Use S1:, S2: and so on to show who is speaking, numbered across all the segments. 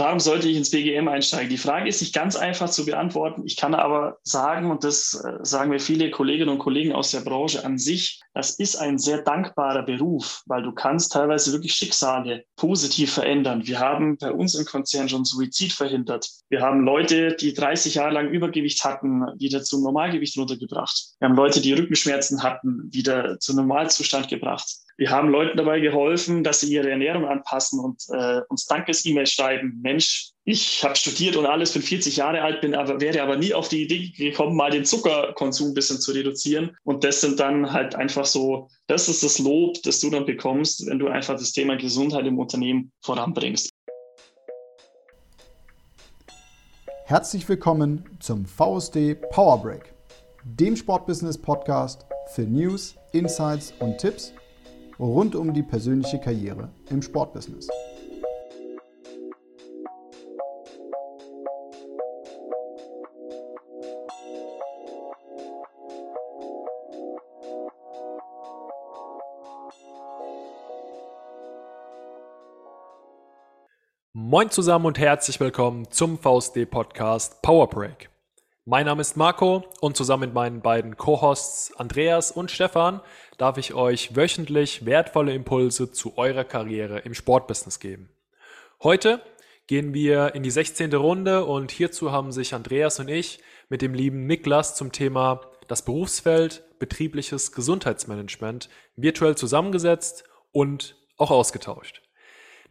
S1: warum sollte ich ins BGM einsteigen? Die Frage ist nicht ganz einfach zu beantworten. Ich kann aber sagen, und das äh, sagen mir viele Kolleginnen und Kollegen aus der Branche an sich, das ist ein sehr dankbarer Beruf, weil du kannst teilweise wirklich Schicksale positiv verändern. Wir haben bei uns im Konzern schon Suizid verhindert. Wir haben Leute, die 30 Jahre lang Übergewicht hatten, wieder zum Normalgewicht runtergebracht. Wir haben Leute, die Rückenschmerzen hatten, wieder zum Normalzustand gebracht. Wir haben Leuten dabei geholfen, dass sie ihre Ernährung anpassen und äh, uns Dankes-E-Mails schreiben. Mensch, ich habe studiert und alles, bin 40 Jahre alt, bin aber, wäre aber nie auf die Idee gekommen, mal den Zuckerkonsum ein bisschen zu reduzieren. Und das sind dann halt einfach so, das ist das Lob, das du dann bekommst, wenn du einfach das Thema Gesundheit im Unternehmen voranbringst.
S2: Herzlich willkommen zum VSD Power Break, dem Sportbusiness Podcast für News, Insights und Tipps rund um die persönliche Karriere im Sportbusiness.
S3: Moin zusammen und herzlich willkommen zum VSD Podcast Power Break. Mein Name ist Marco und zusammen mit meinen beiden Co-Hosts Andreas und Stefan darf ich euch wöchentlich wertvolle Impulse zu eurer Karriere im Sportbusiness geben. Heute gehen wir in die 16. Runde und hierzu haben sich Andreas und ich mit dem lieben Niklas zum Thema das Berufsfeld betriebliches Gesundheitsmanagement virtuell zusammengesetzt und auch ausgetauscht.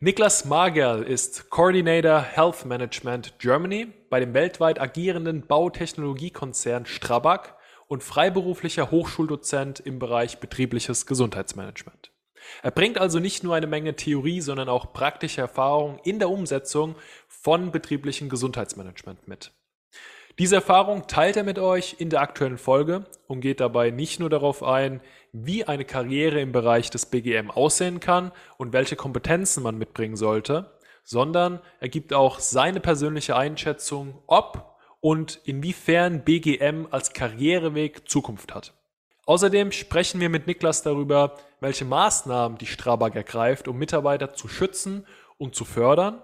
S3: Niklas Magerl ist Coordinator Health Management Germany bei dem weltweit agierenden Bautechnologiekonzern Strabag und freiberuflicher Hochschuldozent im Bereich betriebliches Gesundheitsmanagement. Er bringt also nicht nur eine Menge Theorie, sondern auch praktische Erfahrung in der Umsetzung von betrieblichem Gesundheitsmanagement mit. Diese Erfahrung teilt er mit euch in der aktuellen Folge und geht dabei nicht nur darauf ein, wie eine Karriere im Bereich des BGM aussehen kann und welche Kompetenzen man mitbringen sollte, sondern er gibt auch seine persönliche Einschätzung, ob und inwiefern BGM als Karriereweg Zukunft hat. Außerdem sprechen wir mit Niklas darüber, welche Maßnahmen die Strabag ergreift, um Mitarbeiter zu schützen und zu fördern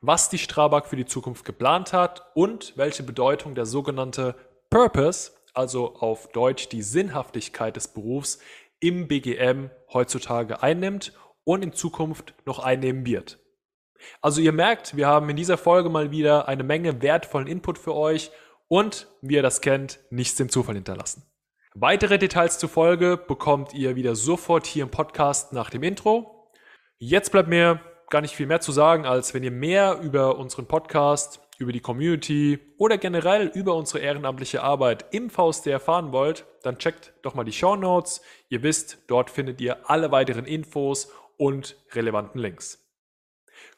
S3: was die Strabag für die Zukunft geplant hat und welche Bedeutung der sogenannte Purpose, also auf Deutsch die Sinnhaftigkeit des Berufs, im BGM heutzutage einnimmt und in Zukunft noch einnehmen wird. Also ihr merkt, wir haben in dieser Folge mal wieder eine Menge wertvollen Input für euch und, wie ihr das kennt, nichts dem Zufall hinterlassen. Weitere Details zur Folge bekommt ihr wieder sofort hier im Podcast nach dem Intro. Jetzt bleibt mir gar nicht viel mehr zu sagen, als wenn ihr mehr über unseren Podcast, über die Community oder generell über unsere ehrenamtliche Arbeit im VSD erfahren wollt, dann checkt doch mal die Show Notes. Ihr wisst, dort findet ihr alle weiteren Infos und relevanten Links.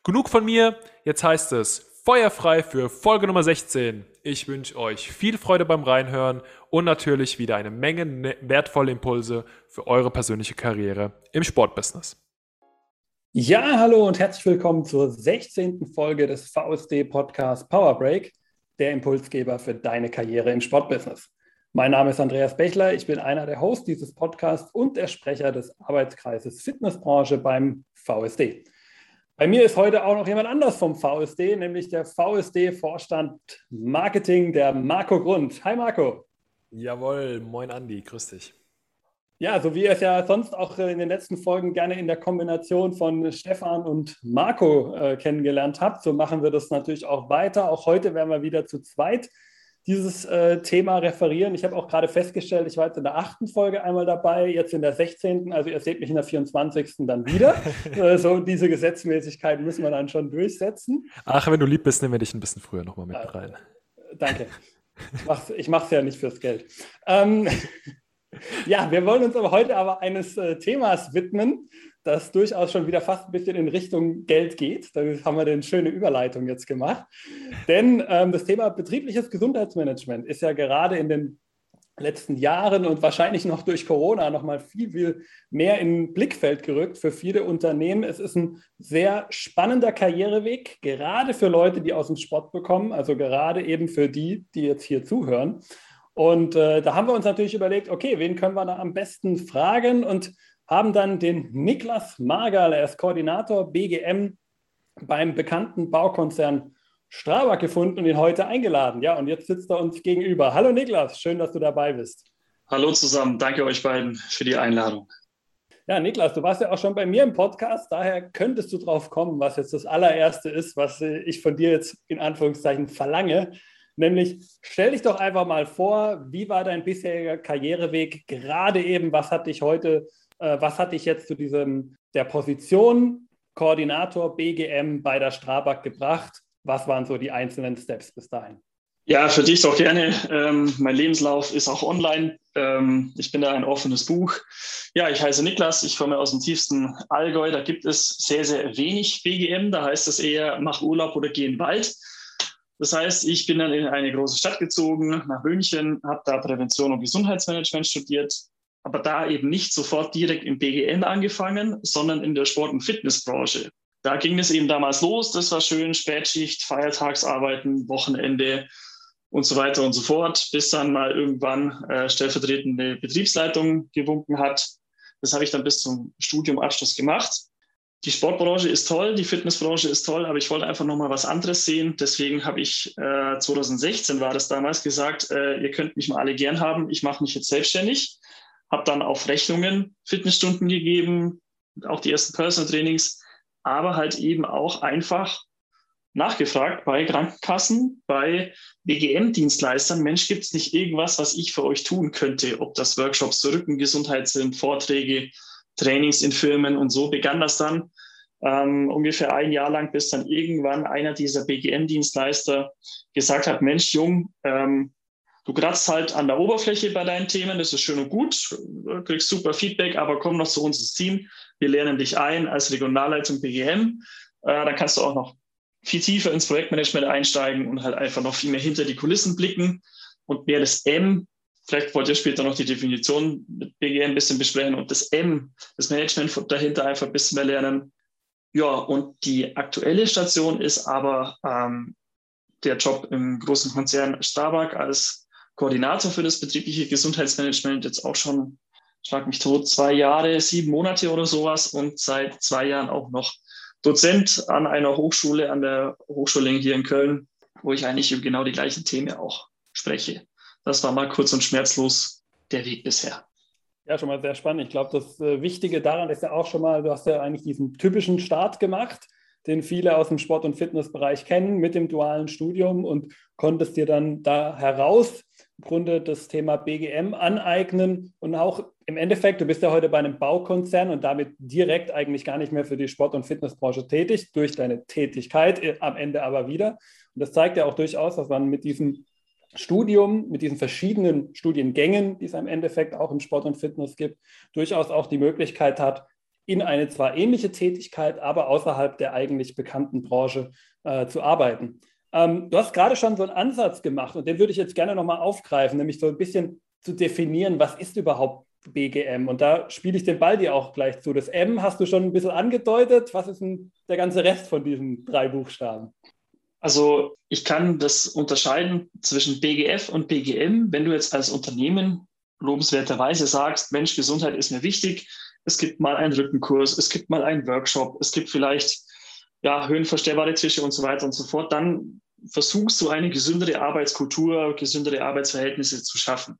S3: Genug von mir, jetzt heißt es feuerfrei für Folge Nummer 16. Ich wünsche euch viel Freude beim Reinhören und natürlich wieder eine Menge ne-, wertvolle Impulse für eure persönliche Karriere im Sportbusiness.
S4: Ja, hallo und herzlich willkommen zur 16. Folge des VSD Podcast Power Break, der Impulsgeber für deine Karriere im Sportbusiness. Mein Name ist Andreas Bechler, ich bin einer der Hosts dieses Podcasts und der Sprecher des Arbeitskreises Fitnessbranche beim VSD. Bei mir ist heute auch noch jemand anders vom VSD, nämlich der VSD-Vorstand Marketing, der Marco Grund. Hi Marco.
S3: Jawohl, moin Andi, grüß dich.
S4: Ja, so wie ihr es ja sonst auch in den letzten Folgen gerne in der Kombination von Stefan und Marco äh, kennengelernt habt, so machen wir das natürlich auch weiter. Auch heute werden wir wieder zu zweit dieses äh, Thema referieren. Ich habe auch gerade festgestellt, ich war jetzt in der achten Folge einmal dabei, jetzt in der 16. Also ihr seht mich in der 24. dann wieder. äh, so diese Gesetzmäßigkeiten müssen wir dann schon durchsetzen.
S3: Ach, wenn du lieb bist, nehmen wir dich ein bisschen früher nochmal mit rein.
S4: Danke. Ich mache es ja nicht fürs Geld. Ähm, ja, wir wollen uns aber heute aber eines äh, Themas widmen, das durchaus schon wieder fast ein bisschen in Richtung Geld geht. Da haben wir eine schöne Überleitung jetzt gemacht. Denn ähm, das Thema betriebliches Gesundheitsmanagement ist ja gerade in den letzten Jahren und wahrscheinlich noch durch Corona noch mal viel, viel mehr in Blickfeld gerückt für viele Unternehmen. Es ist ein sehr spannender Karriereweg, gerade für Leute, die aus dem Sport bekommen, also gerade eben für die, die jetzt hier zuhören. Und äh, da haben wir uns natürlich überlegt, okay, wen können wir da am besten fragen und haben dann den Niklas Magerl, er ist Koordinator BGM beim bekannten Baukonzern Strabag gefunden und ihn heute eingeladen. Ja, und jetzt sitzt er uns gegenüber. Hallo Niklas, schön, dass du dabei bist.
S1: Hallo zusammen, danke euch beiden für die Einladung.
S4: Ja, Niklas, du warst ja auch schon bei mir im Podcast, daher könntest du drauf kommen, was jetzt das allererste ist, was ich von dir jetzt in Anführungszeichen verlange. Nämlich, stell dich doch einfach mal vor, wie war dein bisheriger Karriereweg? Gerade eben, was hat dich heute, äh, was hat dich jetzt zu diesem der Position Koordinator BGM bei der Strabag gebracht? Was waren so die einzelnen Steps bis dahin?
S1: Ja, für dich doch gerne. Ähm, mein Lebenslauf ist auch online. Ähm, ich bin da ein offenes Buch. Ja, ich heiße Niklas. Ich komme aus dem tiefsten Allgäu. Da gibt es sehr, sehr wenig BGM. Da heißt es eher, mach Urlaub oder geh in den Wald. Das heißt, ich bin dann in eine große Stadt gezogen, nach München, habe da Prävention und Gesundheitsmanagement studiert, aber da eben nicht sofort direkt im BGM angefangen, sondern in der Sport- und Fitnessbranche da ging es eben damals los. Das war schön, Spätschicht, Feiertagsarbeiten, Wochenende und so weiter und so fort, bis dann mal irgendwann äh, stellvertretende Betriebsleitung gewunken hat. Das habe ich dann bis zum Studiumabschluss gemacht. Die Sportbranche ist toll, die Fitnessbranche ist toll, aber ich wollte einfach noch mal was anderes sehen. Deswegen habe ich äh, 2016 war das damals gesagt, äh, ihr könnt mich mal alle gern haben. Ich mache mich jetzt selbstständig. Habe dann auf Rechnungen Fitnessstunden gegeben, auch die ersten Personal Trainings aber halt eben auch einfach nachgefragt bei Krankenkassen, bei BGM-Dienstleistern. Mensch, gibt es nicht irgendwas, was ich für euch tun könnte? Ob das Workshops zur Rückengesundheit sind, Vorträge, Trainings in Firmen und so begann das dann ähm, ungefähr ein Jahr lang, bis dann irgendwann einer dieser BGM-Dienstleister gesagt hat, Mensch, Jung, ähm, du kratzt halt an der Oberfläche bei deinen Themen, das ist schön und gut, kriegst super Feedback, aber komm noch zu uns ins Team wir lernen dich ein als Regionalleitung BGM. Äh, dann kannst du auch noch viel tiefer ins Projektmanagement einsteigen und halt einfach noch viel mehr hinter die Kulissen blicken und mehr das M. Vielleicht wollt ihr später noch die Definition mit BGM ein bisschen besprechen und das M, das Management dahinter einfach ein bisschen mehr lernen. Ja, und die aktuelle Station ist aber ähm, der Job im großen Konzern Starbuck als Koordinator für das betriebliche Gesundheitsmanagement jetzt auch schon schlag mich tot, zwei Jahre, sieben Monate oder sowas und seit zwei Jahren auch noch Dozent an einer Hochschule, an der Hochschule hier in Köln, wo ich eigentlich über genau die gleichen Themen auch spreche. Das war mal kurz und schmerzlos der Weg bisher.
S4: Ja, schon mal sehr spannend. Ich glaube, das äh, Wichtige daran ist ja auch schon mal, du hast ja eigentlich diesen typischen Start gemacht, den viele aus dem Sport- und Fitnessbereich kennen mit dem dualen Studium und konntest dir dann da heraus im Grunde das Thema BGM aneignen und auch im Endeffekt, du bist ja heute bei einem Baukonzern und damit direkt eigentlich gar nicht mehr für die Sport- und Fitnessbranche tätig, durch deine Tätigkeit äh, am Ende aber wieder. Und das zeigt ja auch durchaus, dass man mit diesem Studium, mit diesen verschiedenen Studiengängen, die es im Endeffekt auch im Sport und Fitness gibt, durchaus auch die Möglichkeit hat, in eine zwar ähnliche Tätigkeit, aber außerhalb der eigentlich bekannten Branche äh, zu arbeiten. Ähm, du hast gerade schon so einen Ansatz gemacht und den würde ich jetzt gerne nochmal aufgreifen, nämlich so ein bisschen zu definieren, was ist überhaupt BGM. Und da spiele ich den Ball dir auch gleich zu. Das M hast du schon ein bisschen angedeutet. Was ist denn der ganze Rest von diesen drei Buchstaben?
S1: Also ich kann das unterscheiden zwischen BGF und BGM. Wenn du jetzt als Unternehmen lobenswerterweise sagst, Mensch, Gesundheit ist mir wichtig, es gibt mal einen Rückenkurs, es gibt mal einen Workshop, es gibt vielleicht ja, höhenverstellbare Tische und so weiter und so fort, dann versuchst du eine gesündere Arbeitskultur, gesündere Arbeitsverhältnisse zu schaffen.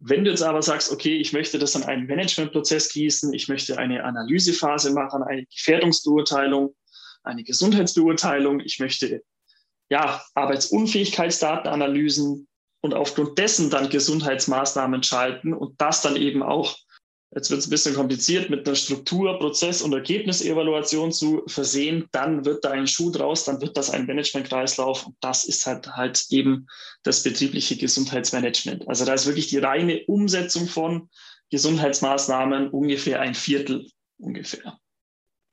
S1: Wenn du jetzt aber sagst, okay, ich möchte das an einen Managementprozess gießen, ich möchte eine Analysephase machen, eine Gefährdungsbeurteilung, eine Gesundheitsbeurteilung, ich möchte ja, Arbeitsunfähigkeitsdatenanalysen und aufgrund dessen dann Gesundheitsmaßnahmen schalten und das dann eben auch Jetzt wird es ein bisschen kompliziert, mit einer Struktur, Prozess- und Ergebnisevaluation zu versehen. Dann wird da ein Schuh draus, dann wird das ein Managementkreislauf. Und das ist halt, halt eben das betriebliche Gesundheitsmanagement. Also da ist wirklich die reine Umsetzung von Gesundheitsmaßnahmen ungefähr ein Viertel ungefähr.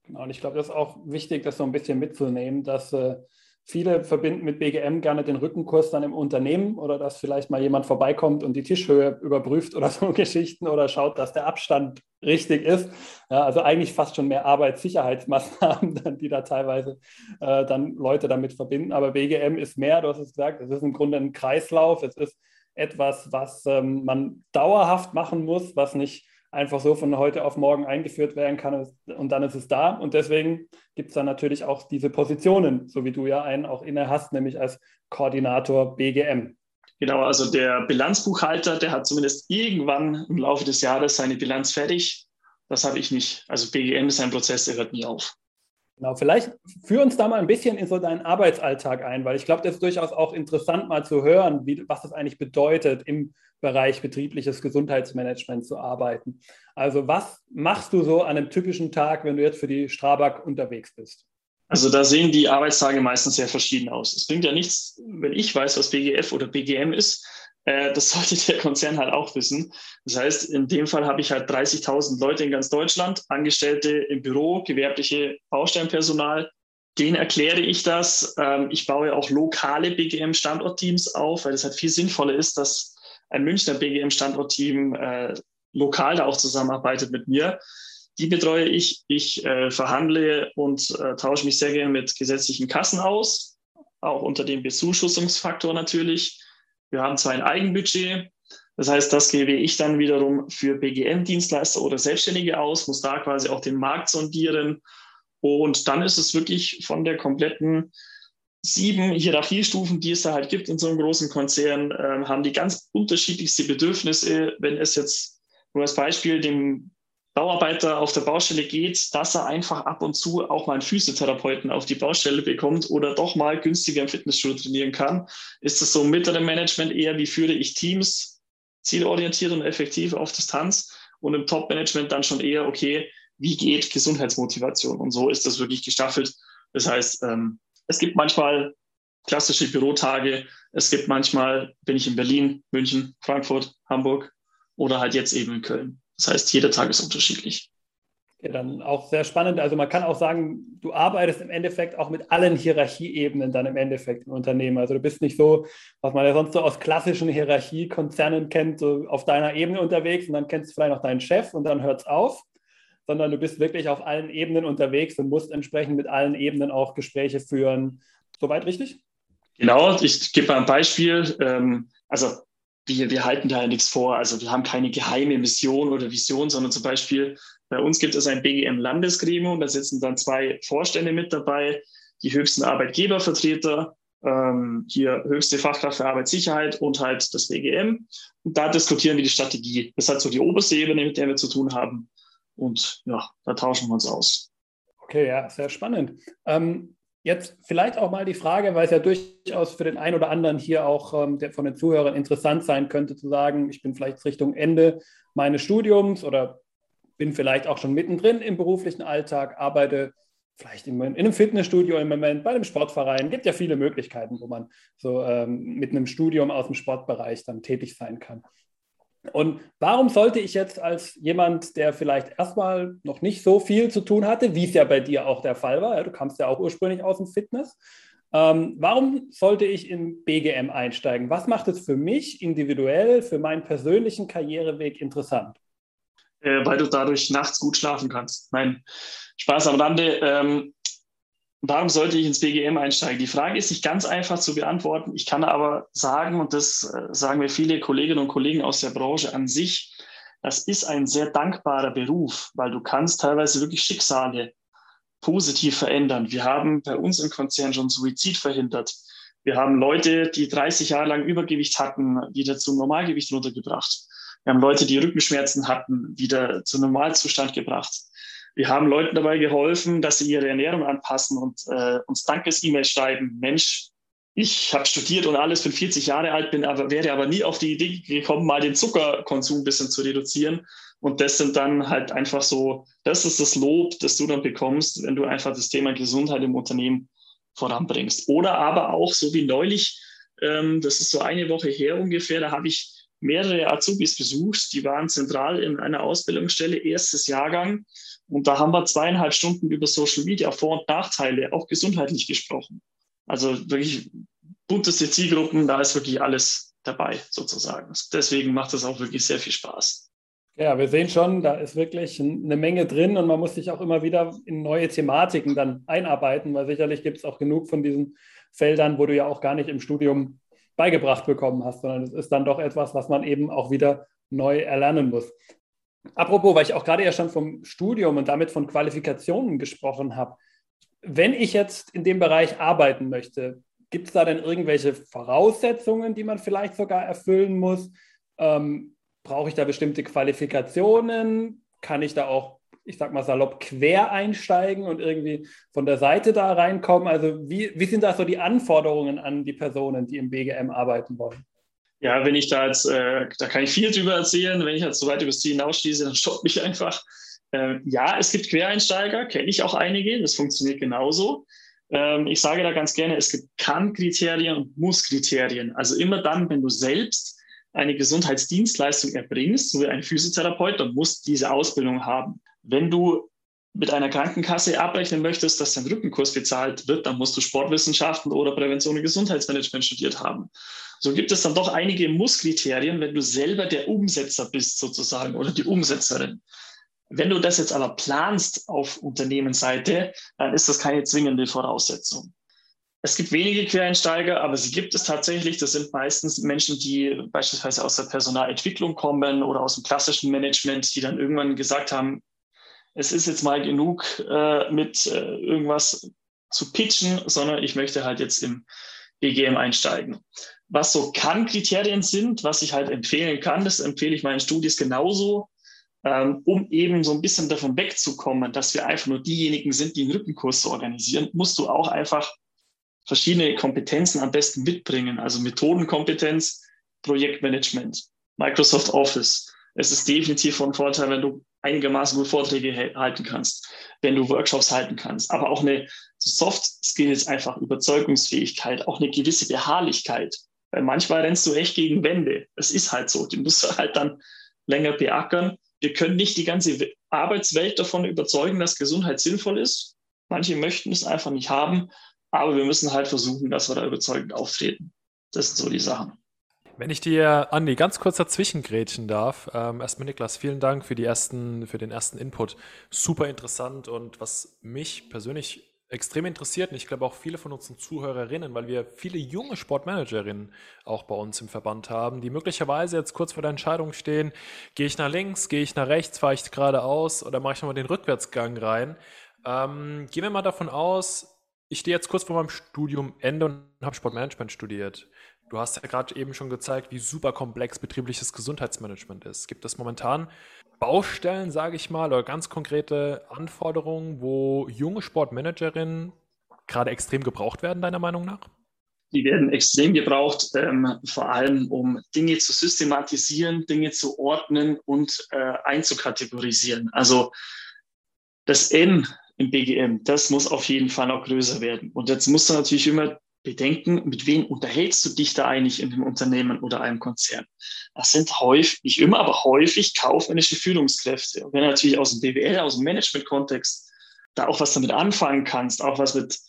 S4: Genau, und ich glaube, das ist auch wichtig, das so ein bisschen mitzunehmen, dass äh, Viele verbinden mit BGM gerne den Rückenkurs dann im Unternehmen oder dass vielleicht mal jemand vorbeikommt und die Tischhöhe überprüft oder so Geschichten oder schaut, dass der Abstand richtig ist. Ja, also eigentlich fast schon mehr Arbeitssicherheitsmaßnahmen, die da teilweise äh, dann Leute damit verbinden. Aber BGM ist mehr, du hast es gesagt, es ist im Grunde ein Kreislauf, es ist etwas, was ähm, man dauerhaft machen muss, was nicht einfach so von heute auf morgen eingeführt werden kann und dann ist es da. Und deswegen gibt es dann natürlich auch diese Positionen, so wie du ja einen auch inne hast, nämlich als Koordinator BGM.
S1: Genau, also der Bilanzbuchhalter, der hat zumindest irgendwann im Laufe des Jahres seine Bilanz fertig. Das habe ich nicht. Also BGM ist ein Prozess, der hört nie auf.
S4: Genau, vielleicht führ uns da mal ein bisschen in so deinen Arbeitsalltag ein, weil ich glaube, das ist durchaus auch interessant mal zu hören, wie, was das eigentlich bedeutet, im Bereich betriebliches Gesundheitsmanagement zu arbeiten. Also was machst du so an einem typischen Tag, wenn du jetzt für die Strabag unterwegs bist?
S1: Also da sehen die Arbeitstage meistens sehr verschieden aus. Es bringt ja nichts, wenn ich weiß, was BGF oder BGM ist. Äh, das sollte der Konzern halt auch wissen. Das heißt, in dem Fall habe ich halt 30.000 Leute in ganz Deutschland, Angestellte im Büro, gewerbliche Baustellenpersonal. Denen erkläre ich das. Ähm, ich baue auch lokale BGM-Standortteams auf, weil es halt viel sinnvoller ist, dass ein Münchner BGM-Standortteam äh, lokal da auch zusammenarbeitet mit mir. Die betreue ich. Ich äh, verhandle und äh, tausche mich sehr gerne mit gesetzlichen Kassen aus, auch unter dem Bezuschussungsfaktor natürlich. Wir haben zwar ein Eigenbudget, das heißt, das gebe ich dann wiederum für BGM-Dienstleister oder Selbstständige aus, muss da quasi auch den Markt sondieren. Und dann ist es wirklich von der kompletten sieben Hierarchiestufen, die es da halt gibt in so einem großen Konzern, äh, haben die ganz unterschiedlichste Bedürfnisse. Wenn es jetzt nur als Beispiel dem Bauarbeiter auf der Baustelle geht, dass er einfach ab und zu auch mal einen Physiotherapeuten auf die Baustelle bekommt oder doch mal günstiger im Fitnessstudio trainieren kann, ist es so im mittleren Management eher, wie führe ich Teams zielorientiert und effektiv auf Distanz und im Top-Management dann schon eher, okay, wie geht Gesundheitsmotivation? Und so ist das wirklich gestaffelt. Das heißt, ähm, es gibt manchmal klassische Bürotage, es gibt manchmal, bin ich in Berlin, München, Frankfurt, Hamburg oder halt jetzt eben in Köln. Das heißt, jeder Tag ist unterschiedlich.
S4: Ja, dann auch sehr spannend. Also man kann auch sagen, du arbeitest im Endeffekt auch mit allen Hierarchieebenen dann im Endeffekt im Unternehmen. Also du bist nicht so, was man ja sonst so aus klassischen Hierarchiekonzernen kennt, so auf deiner Ebene unterwegs und dann kennst du vielleicht noch deinen Chef und dann hört es auf, sondern du bist wirklich auf allen Ebenen unterwegs und musst entsprechend mit allen Ebenen auch Gespräche führen. Soweit richtig?
S1: Genau, ich gebe mal ein Beispiel. Ähm, also wir, wir halten da ja nichts vor. Also wir haben keine geheime Mission oder Vision, sondern zum Beispiel bei uns gibt es ein BGM-Landesgremium, da sitzen dann zwei Vorstände mit dabei, die höchsten Arbeitgebervertreter, ähm, hier höchste Fachkraft für Arbeitssicherheit und halt das BGM. Und da diskutieren wir die Strategie. Das hat so die oberste Ebene, mit der wir zu tun haben. Und ja, da tauschen wir uns aus.
S4: Okay, ja, sehr spannend. Ähm, Jetzt vielleicht auch mal die Frage, weil es ja durchaus für den einen oder anderen hier auch ähm, der, von den Zuhörern interessant sein könnte, zu sagen, ich bin vielleicht Richtung Ende meines Studiums oder bin vielleicht auch schon mittendrin im beruflichen Alltag, arbeite vielleicht in, in einem Fitnessstudio im Moment, bei einem Sportverein. Es gibt ja viele Möglichkeiten, wo man so ähm, mit einem Studium aus dem Sportbereich dann tätig sein kann. Und warum sollte ich jetzt als jemand, der vielleicht erstmal noch nicht so viel zu tun hatte, wie es ja bei dir auch der Fall war, ja, du kamst ja auch ursprünglich aus dem Fitness, ähm, warum sollte ich in BGM einsteigen? Was macht es für mich individuell, für meinen persönlichen Karriereweg interessant?
S1: Äh, weil du dadurch nachts gut schlafen kannst. Nein, Spaß am Rande. Ähm, warum sollte ich ins BGM einsteigen? Die Frage ist nicht ganz einfach zu beantworten. Ich kann aber sagen, und das äh, sagen mir viele Kolleginnen und Kollegen aus der Branche an sich, das ist ein sehr dankbarer Beruf, weil du kannst teilweise wirklich Schicksale positiv verändern. Wir haben bei uns im Konzern schon Suizid verhindert. Wir haben Leute, die 30 Jahre lang Übergewicht hatten, wieder zum Normalgewicht runtergebracht. Wir haben Leute, die Rückenschmerzen hatten, wieder zum Normalzustand gebracht. Wir haben Leuten dabei geholfen, dass sie ihre Ernährung anpassen und äh, uns Dankes-E-Mails schreiben. Mensch, ich habe studiert und alles, bin 40 Jahre alt, bin aber, wäre aber nie auf die Idee gekommen, mal den Zuckerkonsum ein bisschen zu reduzieren. Und das sind dann halt einfach so, das ist das Lob, das du dann bekommst, wenn du einfach das Thema Gesundheit im Unternehmen voranbringst. Oder aber auch, so wie neulich, ähm, das ist so eine Woche her ungefähr, da habe ich mehrere Azubis besucht, die waren zentral in einer Ausbildungsstelle, erstes Jahrgang. Und da haben wir zweieinhalb Stunden über Social Media Vor- und Nachteile, auch gesundheitlich gesprochen. Also wirklich bunteste Zielgruppen, da ist wirklich alles dabei sozusagen. Deswegen macht es auch wirklich sehr viel Spaß.
S4: Ja, wir sehen schon, da ist wirklich eine Menge drin und man muss sich auch immer wieder in neue Thematiken dann einarbeiten, weil sicherlich gibt es auch genug von diesen Feldern, wo du ja auch gar nicht im Studium beigebracht bekommen hast, sondern es ist dann doch etwas, was man eben auch wieder neu erlernen muss. Apropos, weil ich auch gerade ja schon vom Studium und damit von Qualifikationen gesprochen habe. Wenn ich jetzt in dem Bereich arbeiten möchte, gibt es da denn irgendwelche Voraussetzungen, die man vielleicht sogar erfüllen muss? Ähm, brauche ich da bestimmte Qualifikationen? Kann ich da auch, ich sag mal salopp, quer einsteigen und irgendwie von der Seite da reinkommen? Also, wie, wie sind da so die Anforderungen an die Personen, die im BGM arbeiten wollen?
S1: Ja, wenn ich da jetzt, äh, da kann ich viel drüber erzählen. Wenn ich jetzt so weit über das Ziel hinausschließe, dann stoppt mich einfach. Äh, ja, es gibt Quereinsteiger, kenne ich auch einige, das funktioniert genauso. Ähm, ich sage da ganz gerne, es gibt Kann-Kriterien und Muss-Kriterien. Also immer dann, wenn du selbst eine Gesundheitsdienstleistung erbringst, so wie ein Physiotherapeut, dann musst du diese Ausbildung haben. Wenn du mit einer Krankenkasse abrechnen möchtest, dass dein Rückenkurs bezahlt wird, dann musst du Sportwissenschaften oder Prävention und Gesundheitsmanagement studiert haben. So gibt es dann doch einige Musskriterien, wenn du selber der Umsetzer bist sozusagen oder die Umsetzerin. Wenn du das jetzt aber planst auf Unternehmensseite, dann ist das keine zwingende Voraussetzung. Es gibt wenige Quereinsteiger, aber sie gibt es tatsächlich. Das sind meistens Menschen, die beispielsweise aus der Personalentwicklung kommen oder aus dem klassischen Management, die dann irgendwann gesagt haben, es ist jetzt mal genug äh, mit äh, irgendwas zu pitchen, sondern ich möchte halt jetzt im BGM einsteigen. Was so Kann-Kriterien sind, was ich halt empfehlen kann, das empfehle ich meinen Studis genauso, ähm, um eben so ein bisschen davon wegzukommen, dass wir einfach nur diejenigen sind, die einen Rückenkurs organisieren, musst du auch einfach verschiedene Kompetenzen am besten mitbringen, also Methodenkompetenz, Projektmanagement, Microsoft Office. Es ist definitiv von Vorteil, wenn du einigermaßen gut Vorträge halten kannst, wenn du Workshops halten kannst, aber auch eine Soft Skills, einfach Überzeugungsfähigkeit, auch eine gewisse Beharrlichkeit. Weil manchmal rennst du echt gegen Wände. Es ist halt so. Die musst du halt dann länger beackern. Wir können nicht die ganze Arbeitswelt davon überzeugen, dass Gesundheit sinnvoll ist. Manche möchten es einfach nicht haben, aber wir müssen halt versuchen, dass wir da überzeugend auftreten. Das sind so die Sachen.
S3: Wenn ich dir, Andi, ganz kurz dazwischen grätschen darf. Ähm, erstmal Niklas, vielen Dank für, die ersten, für den ersten Input. Super interessant und was mich persönlich extrem interessiert und ich glaube auch viele von unseren Zuhörerinnen, weil wir viele junge Sportmanagerinnen auch bei uns im Verband haben, die möglicherweise jetzt kurz vor der Entscheidung stehen, gehe ich nach links, gehe ich nach rechts, fahre ich geradeaus oder mache ich nochmal den Rückwärtsgang rein. Ähm, gehen wir mal davon aus, ich stehe jetzt kurz vor meinem Studium Ende und habe Sportmanagement studiert. Du hast ja gerade eben schon gezeigt, wie super komplex betriebliches Gesundheitsmanagement ist. Gibt es momentan Baustellen, sage ich mal, oder ganz konkrete Anforderungen, wo junge Sportmanagerinnen gerade extrem gebraucht werden, deiner Meinung nach?
S1: Die werden extrem gebraucht, ähm, vor allem um Dinge zu systematisieren, Dinge zu ordnen und äh, einzukategorisieren. Also das N im BGM, das muss auf jeden Fall noch größer werden. Und jetzt musst du natürlich immer bedenken, mit wem unterhältst du dich da eigentlich in einem Unternehmen oder einem Konzern? Das sind häufig, nicht immer, aber häufig kaufmännische Führungskräfte. Und wenn du natürlich aus dem BWL, aus dem Management-Kontext da auch was damit anfangen kannst, auch was mit,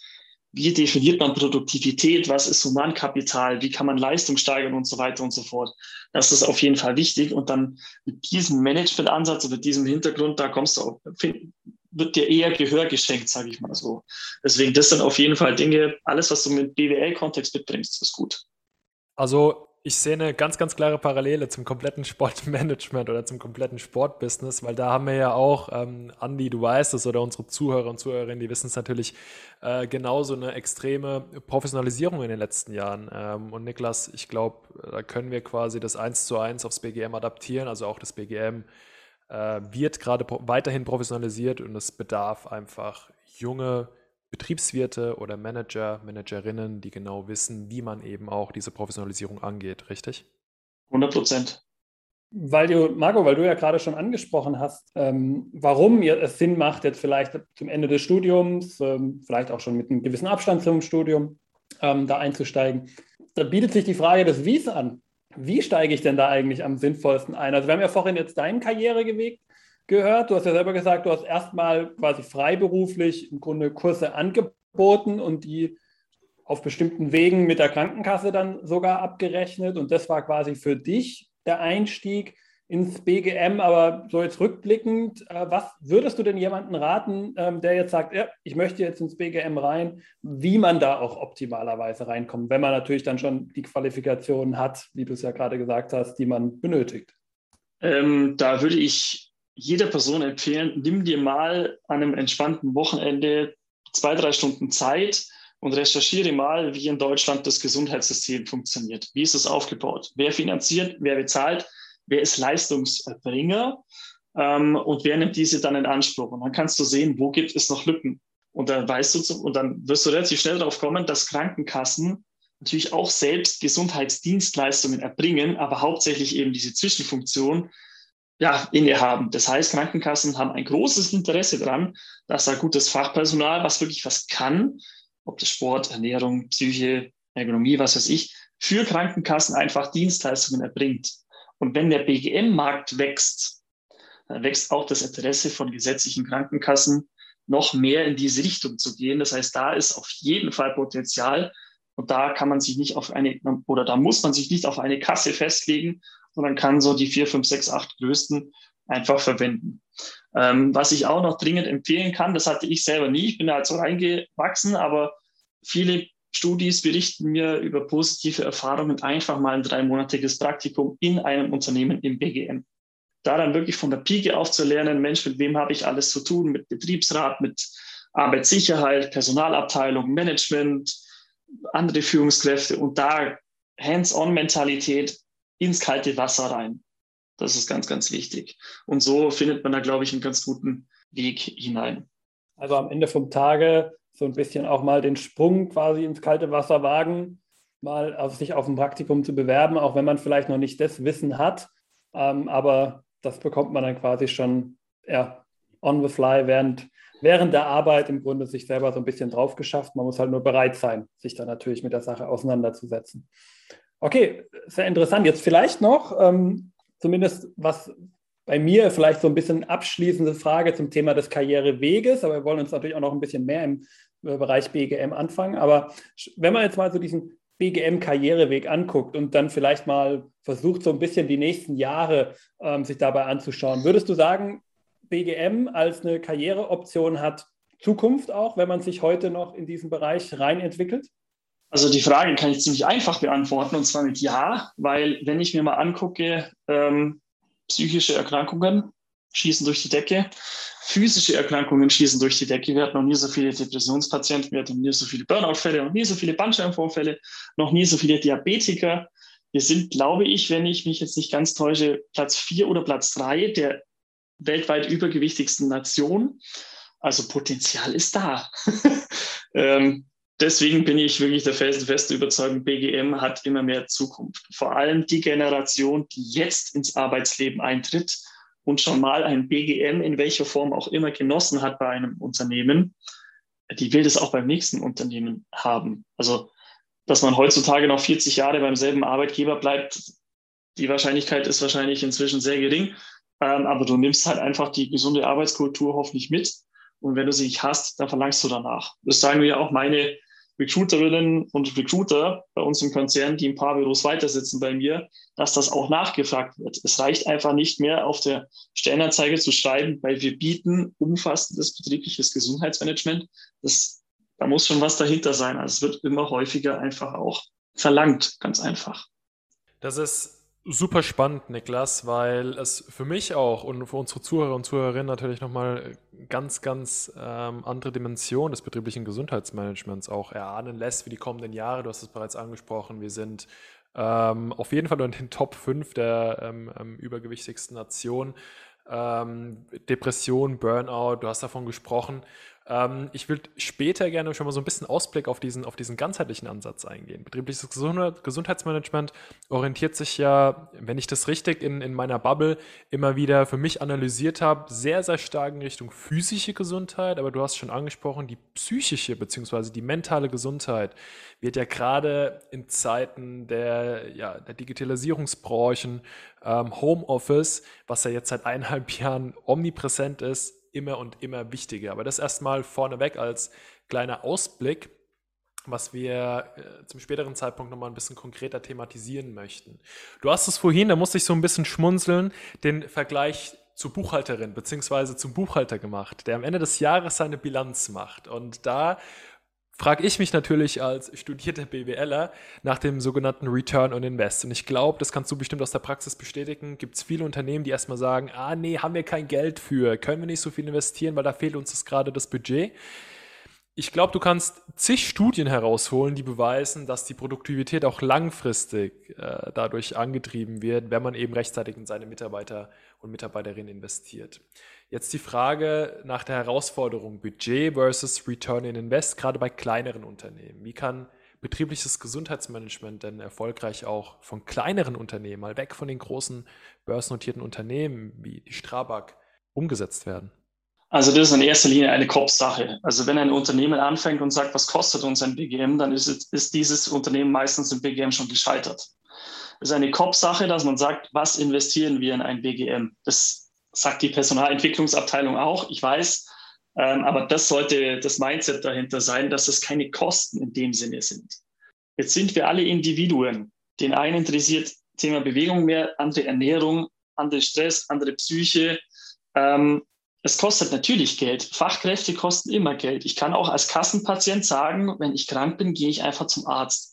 S1: wie definiert man Produktivität, was ist Humankapital, wie kann man Leistung steigern und so weiter und so fort. Das ist auf jeden Fall wichtig. Und dann mit diesem Management-Ansatz oder diesem Hintergrund, da kommst du auch, wird dir eher Gehör geschenkt, sage ich mal so. Deswegen, das sind auf jeden Fall Dinge, alles, was du mit BWL-Kontext mitbringst, ist gut.
S3: Also ich sehe eine ganz, ganz klare Parallele zum kompletten Sportmanagement oder zum kompletten Sportbusiness, weil da haben wir ja auch, ähm, Andi, du weißt es, oder unsere Zuhörer und Zuhörerinnen, die wissen es natürlich, äh, genauso eine extreme Professionalisierung in den letzten Jahren. Ähm, und Niklas, ich glaube, da können wir quasi das eins zu eins aufs BGM adaptieren, also auch das BGM wird gerade weiterhin professionalisiert und es bedarf einfach junge Betriebswirte oder Manager, Managerinnen, die genau wissen, wie man eben auch diese Professionalisierung angeht, richtig?
S1: 100 Prozent.
S4: Weil du, Marco, weil du ja gerade schon angesprochen hast, ähm, warum es Sinn macht, jetzt vielleicht zum Ende des Studiums, ähm, vielleicht auch schon mit einem gewissen Abstand zum Studium, ähm, da einzusteigen. Da bietet sich die Frage des Wies an wie steige ich denn da eigentlich am sinnvollsten ein? Also wir haben ja vorhin jetzt deinen Karriereweg gehört. Du hast ja selber gesagt, du hast erstmal quasi freiberuflich im Grunde Kurse angeboten und die auf bestimmten Wegen mit der Krankenkasse dann sogar abgerechnet. Und das war quasi für dich der Einstieg ins BGM, aber so jetzt rückblickend, äh, was würdest du denn jemanden raten, ähm, der jetzt sagt, ja, ich möchte jetzt ins BGM rein, wie man da auch optimalerweise reinkommt, wenn man natürlich dann schon die Qualifikationen hat, wie du es ja gerade gesagt hast, die man benötigt?
S1: Ähm, da würde ich jeder Person empfehlen, nimm dir mal an einem entspannten Wochenende zwei, drei Stunden Zeit und recherchiere mal, wie in Deutschland das Gesundheitssystem funktioniert. Wie ist es aufgebaut? Wer finanziert? Wer bezahlt? Wer ist Leistungserbringer? Ähm, und wer nimmt diese dann in Anspruch? Und dann kannst du sehen, wo gibt es noch Lücken. Und dann weißt du, und dann wirst du relativ schnell darauf kommen, dass Krankenkassen natürlich auch selbst Gesundheitsdienstleistungen erbringen, aber hauptsächlich eben diese Zwischenfunktion ja, innehaben. Das heißt, Krankenkassen haben ein großes Interesse daran, dass da gutes Fachpersonal, was wirklich was kann, ob das Sport, Ernährung, Psyche, Ergonomie, was weiß ich, für Krankenkassen einfach Dienstleistungen erbringt. Und wenn der BGM-Markt wächst, dann wächst auch das Interesse von gesetzlichen Krankenkassen, noch mehr in diese Richtung zu gehen. Das heißt, da ist auf jeden Fall Potenzial und da kann man sich nicht auf eine oder da muss man sich nicht auf eine Kasse festlegen, sondern kann so die vier, fünf, sechs, acht größten einfach verwenden. Ähm, was ich auch noch dringend empfehlen kann, das hatte ich selber nie, ich bin da halt so reingewachsen, aber viele Studis berichten mir über positive Erfahrungen, einfach mal ein dreimonatiges Praktikum in einem Unternehmen im BGM. Da dann wirklich von der Pike auf zu lernen, Mensch, mit wem habe ich alles zu tun, mit Betriebsrat, mit Arbeitssicherheit, Personalabteilung, Management, andere Führungskräfte und da Hands-on-Mentalität ins kalte Wasser rein. Das ist ganz, ganz wichtig. Und so findet man da, glaube ich, einen ganz guten Weg hinein.
S4: Also am Ende vom Tage so ein bisschen auch mal den Sprung quasi ins kalte Wasser wagen, mal auf sich auf ein Praktikum zu bewerben, auch wenn man vielleicht noch nicht das Wissen hat. Ähm, aber das bekommt man dann quasi schon ja, on the fly während, während der Arbeit im Grunde sich selber so ein bisschen drauf geschafft. Man muss halt nur bereit sein, sich dann natürlich mit der Sache auseinanderzusetzen. Okay, sehr interessant. Jetzt vielleicht noch, ähm, zumindest was bei mir vielleicht so ein bisschen abschließende Frage zum Thema des Karriereweges, aber wir wollen uns natürlich auch noch ein bisschen mehr im äh, Bereich BGM anfangen. Aber wenn man jetzt mal so diesen BGM-Karriereweg anguckt und dann vielleicht mal versucht, so ein bisschen die nächsten Jahre ähm, sich dabei anzuschauen, würdest du sagen, BGM als eine Karriereoption hat Zukunft auch, wenn man sich heute noch in diesen Bereich rein entwickelt?
S1: Also die Frage kann ich ziemlich einfach beantworten und zwar mit Ja, weil wenn ich mir mal angucke, ähm, psychische Erkrankungen schießen durch die Decke, physische Erkrankungen schießen durch die Decke. Wir hatten noch nie so viele Depressionspatienten, wir hatten noch nie so viele Burnout-Fälle, noch nie so viele Bandscheibenvorfälle, noch nie so viele Diabetiker. Wir sind, glaube ich, wenn ich mich jetzt nicht ganz täusche, Platz vier oder Platz drei der weltweit übergewichtigsten Nation. Also Potenzial ist da. ähm, deswegen bin ich wirklich der felsenfesten Überzeugung, BGM hat immer mehr Zukunft. Vor allem die Generation, die jetzt ins Arbeitsleben eintritt und schon mal ein BGM in welcher Form auch immer genossen hat bei einem Unternehmen, die will das auch beim nächsten Unternehmen haben. Also, dass man heutzutage noch 40 Jahre beim selben Arbeitgeber bleibt, die Wahrscheinlichkeit ist wahrscheinlich inzwischen sehr gering. Ähm, aber du nimmst halt einfach die gesunde Arbeitskultur hoffentlich mit. Und wenn du sie nicht hast, dann verlangst du danach. Das sagen mir auch meine Recruiterinnen und Recruiter bei uns im Konzern, die ein paar Büros weiter sitzen bei mir, dass das auch nachgefragt wird. Es reicht einfach nicht mehr auf der Stellenanzeige zu schreiben, weil wir bieten umfassendes betriebliches Gesundheitsmanagement. Das, da muss schon was dahinter sein. Also es wird immer häufiger einfach auch verlangt, ganz einfach.
S3: Das ist super spannend, Niklas, weil es für mich auch und für unsere Zuhörer und Zuhörerinnen natürlich nochmal ganz, ganz ähm, andere Dimension des betrieblichen Gesundheitsmanagements auch erahnen lässt für die kommenden Jahre. Du hast es bereits angesprochen. Wir sind ähm, auf jeden Fall in den Top 5 der ähm, ähm, übergewichtigsten Nationen. Ähm, Depression, Burnout, du hast davon gesprochen. Ähm, ich will später gerne schon mal so ein bisschen Ausblick auf diesen, auf diesen ganzheitlichen Ansatz eingehen. Betriebliches Gesundheitsmanagement orientiert sich ja, wenn ich das richtig in, in meiner Bubble immer wieder für mich analysiert habe, sehr, sehr stark in Richtung physische Gesundheit, aber du hast schon angesprochen, die psychische bzw. die mentale Gesundheit wird ja gerade in Zeiten der, ja, der Digitalisierungsbranchen, ähm, Homeoffice, was ja jetzt seit eineinhalb Jahren omnipräsent ist, immer und immer wichtiger. Aber das erstmal vorneweg als kleiner Ausblick, was wir äh, zum späteren Zeitpunkt nochmal ein bisschen konkreter thematisieren möchten. Du hast es vorhin, da musste ich so ein bisschen schmunzeln, den Vergleich zur Buchhalterin bzw. zum Buchhalter gemacht, der am Ende des Jahres seine Bilanz macht. Und da frage ich mich natürlich als studierter BWLer nach dem sogenannten Return on Invest. Und ich glaube, das kannst du bestimmt aus der Praxis bestätigen. Gibt es viele Unternehmen, die erstmal sagen, ah nee, haben wir kein Geld für, können wir nicht so viel investieren, weil da fehlt uns das gerade das Budget. Ich glaube, du kannst zig Studien herausholen, die beweisen, dass die Produktivität auch langfristig äh, dadurch angetrieben wird, wenn man eben rechtzeitig in seine Mitarbeiter und Mitarbeiterinnen investiert. Jetzt die Frage nach der Herausforderung Budget versus Return in Invest, gerade bei kleineren Unternehmen. Wie kann betriebliches Gesundheitsmanagement denn erfolgreich auch von kleineren Unternehmen, mal weg von den großen börsennotierten Unternehmen wie die Strabag, umgesetzt werden?
S1: Also das ist in erster Linie eine Kopfsache. Also wenn ein Unternehmen anfängt und sagt, was kostet uns ein BGM, dann ist, ist dieses Unternehmen meistens im BGM schon gescheitert. Es ist eine Kopfsache, dass man sagt, was investieren wir in ein BGM? Das sagt die Personalentwicklungsabteilung auch, ich weiß. Ähm, aber das sollte das Mindset dahinter sein, dass es keine Kosten in dem Sinne sind. Jetzt sind wir alle Individuen. Den einen interessiert Thema Bewegung mehr, andere Ernährung, andere Stress, andere Psyche. Ähm, es kostet natürlich Geld. Fachkräfte kosten immer Geld. Ich kann auch als Kassenpatient sagen, wenn ich krank bin, gehe ich einfach zum Arzt.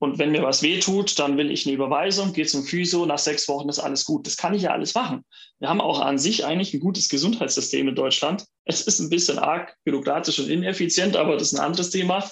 S1: Und wenn mir was wehtut, dann will ich eine Überweisung, gehe zum Physio, nach sechs Wochen ist alles gut. Das kann ich ja alles machen. Wir haben auch an sich eigentlich ein gutes Gesundheitssystem in Deutschland. Es ist ein bisschen arg bürokratisch und ineffizient, aber das ist ein anderes Thema.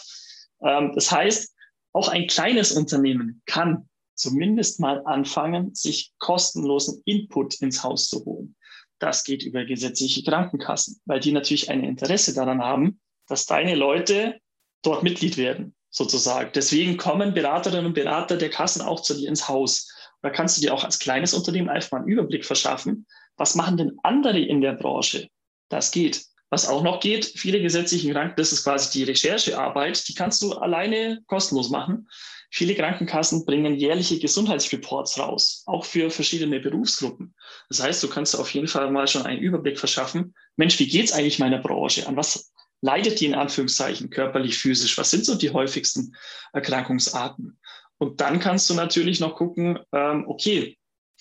S1: Ähm, das heißt, auch ein kleines Unternehmen kann zumindest mal anfangen, sich kostenlosen Input ins Haus zu holen. Das geht über gesetzliche Krankenkassen, weil die natürlich ein Interesse daran haben, dass deine Leute dort Mitglied werden, sozusagen. Deswegen kommen Beraterinnen und Berater der Kassen auch zu dir ins Haus. Da kannst du dir auch als kleines Unternehmen einfach mal einen Überblick verschaffen. Was machen denn andere in der Branche? Das geht. Was auch noch geht, viele gesetzliche Kranken, das ist quasi die Recherchearbeit, die kannst du alleine kostenlos machen. Viele Krankenkassen bringen jährliche Gesundheitsreports raus, auch für verschiedene Berufsgruppen. Das heißt, du kannst auf jeden Fall mal schon einen Überblick verschaffen. Mensch, wie geht's eigentlich meiner Branche? An was leidet die in Anführungszeichen körperlich, physisch? Was sind so die häufigsten Erkrankungsarten? Und dann kannst du natürlich noch gucken, ähm, okay,